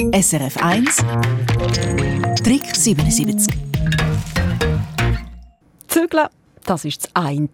SRF 1 Trick 77 Zügeln, das ist das eine,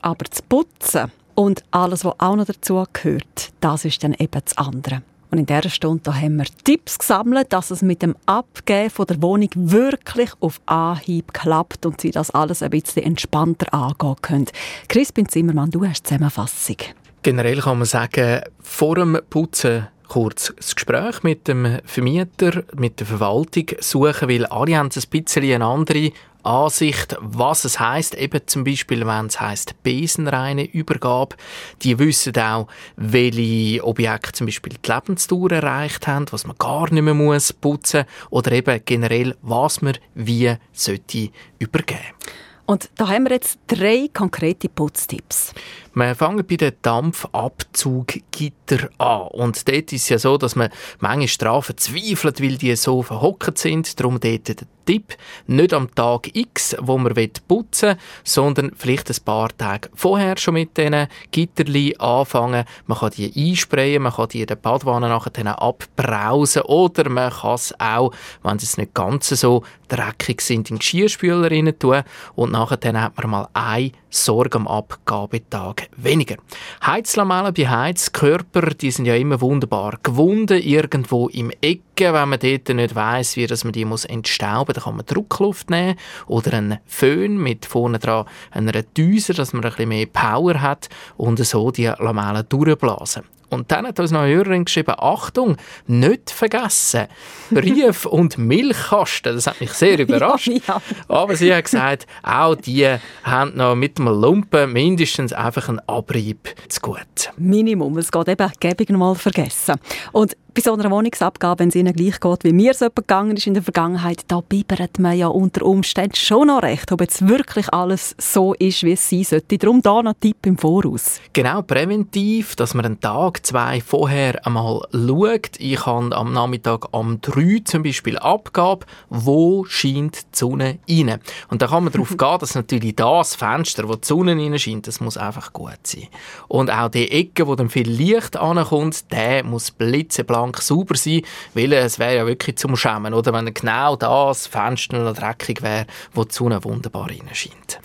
aber das Putzen und alles, was auch noch dazu gehört, das ist dann eben das andere. Und in dieser Stunde haben wir Tipps gesammelt, dass es mit dem Abgeben von der Wohnung wirklich auf Anhieb klappt und Sie das alles ein bisschen entspannter angehen können. Crispin Zimmermann, du hast die Zusammenfassung. Generell kann man sagen, vor dem Putzen kurz das Gespräch mit dem Vermieter, mit der Verwaltung suchen, weil alle haben ein bisschen eine andere Ansicht, was es heißt, eben zum Beispiel, wenn es heißt besenreine Übergabe. Die wissen auch, welche Objekte zum Beispiel die Lebensdauer erreicht haben, was man gar nicht mehr muss putzen oder eben generell, was man wie sollte übergeben. Und da haben wir jetzt drei konkrete Putztipps. Wir fangen bei den Dampfabzuggitter an. Und dort ist es ja so, dass man manche Strafen zweifelt, weil die so verhockt sind. Darum dort Tipp, nicht am Tag X, wo man putzen will, sondern vielleicht ein paar Tage vorher schon mit diesen Gitterli anfangen. Man kann die einsprayen, man kann die in der Badwanne nachher abbrausen. Oder man kann es auch, wenn es nicht ganz so dreckig sind, in den Geschirrspüler rein tun. Und nachher hat man mal eine Sorge am Abgabetag weniger. Heizlamellen bei Heizkörper, die sind ja immer wunderbar gewunden, irgendwo im Ecke, wenn man dort nicht weiss, wie dass man die muss entstauben, dann kann man Druckluft nehmen oder einen Föhn mit vorne dran einer Düse, dass man ein bisschen mehr Power hat und so die Lamellen durchblasen. Und dann hat uns noch eine Hörerin geschrieben, Achtung, nicht vergessen, Brief- und Milchkasten, das hat mich sehr überrascht. ja, ja. Aber sie hat gesagt, auch die haben noch mit dem Lumpen mindestens einfach einen Abrieb zu gut. Minimum, es geht eben, gäbe ich noch mal vergessen. Und bei so einer Wohnungsabgabe, wenn es Ihnen gleich geht, wie mir es gegangen ist in der Vergangenheit, da bibbert man ja unter Umständen schon noch recht, ob jetzt wirklich alles so ist, wie es sein sollte. Darum da noch Tipp im Voraus. Genau, präventiv, dass man einen Tag, zwei vorher einmal schaut. Ich habe am Nachmittag um drei zum Beispiel Abgabe, wo scheint die Sonne rein. Und da kann man darauf gehen, dass natürlich das Fenster, wo die Sonne rein scheint, das muss einfach gut sein. Und auch die Ecke, wo dann viel Licht ankommt, der muss blitzeblank blank sauber sein, weil es wäre ja wirklich zum Schämen, oder wenn genau das Fenster noch dreckig wäre, wo die Sonne wunderbar reinscheint.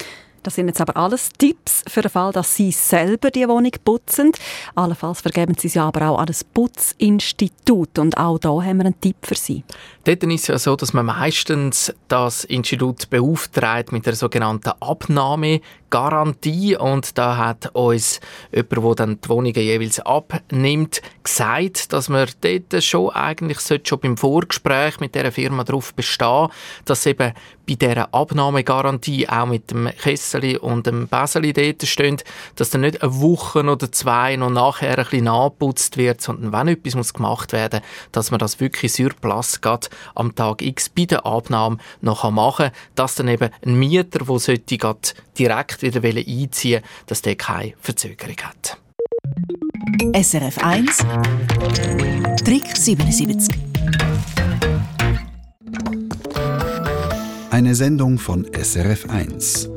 Das sind jetzt aber alles Tipps für den Fall, dass Sie selber die Wohnung putzen. Allenfalls vergeben Sie sie aber auch an das Putzinstitut. Und auch da haben wir einen Tipp für Sie. Dort ist es ja so, dass man meistens das Institut beauftragt mit der sogenannten Abnahmegarantie. Und da hat uns jemand, der dann die Wohnungen jeweils abnimmt, gesagt, dass man dort schon eigentlich schon beim Vorgespräch mit der Firma darauf bestehen, dass eben bei dieser Abnahmegarantie auch mit dem Kessel und dem Beseli dort steht, dass dann nicht eine Woche oder zwei noch nachher ein bisschen nachgeputzt wird, sondern wenn etwas muss gemacht werden muss, dass man das wirklich sur place geht, am Tag X bei der Abnahme noch machen kann, dass dann eben ein Mieter, der sollte direkt wieder einziehen will, dass der keine Verzögerung hat. SRF 1 Trick 77 Eine Sendung von SRF 1.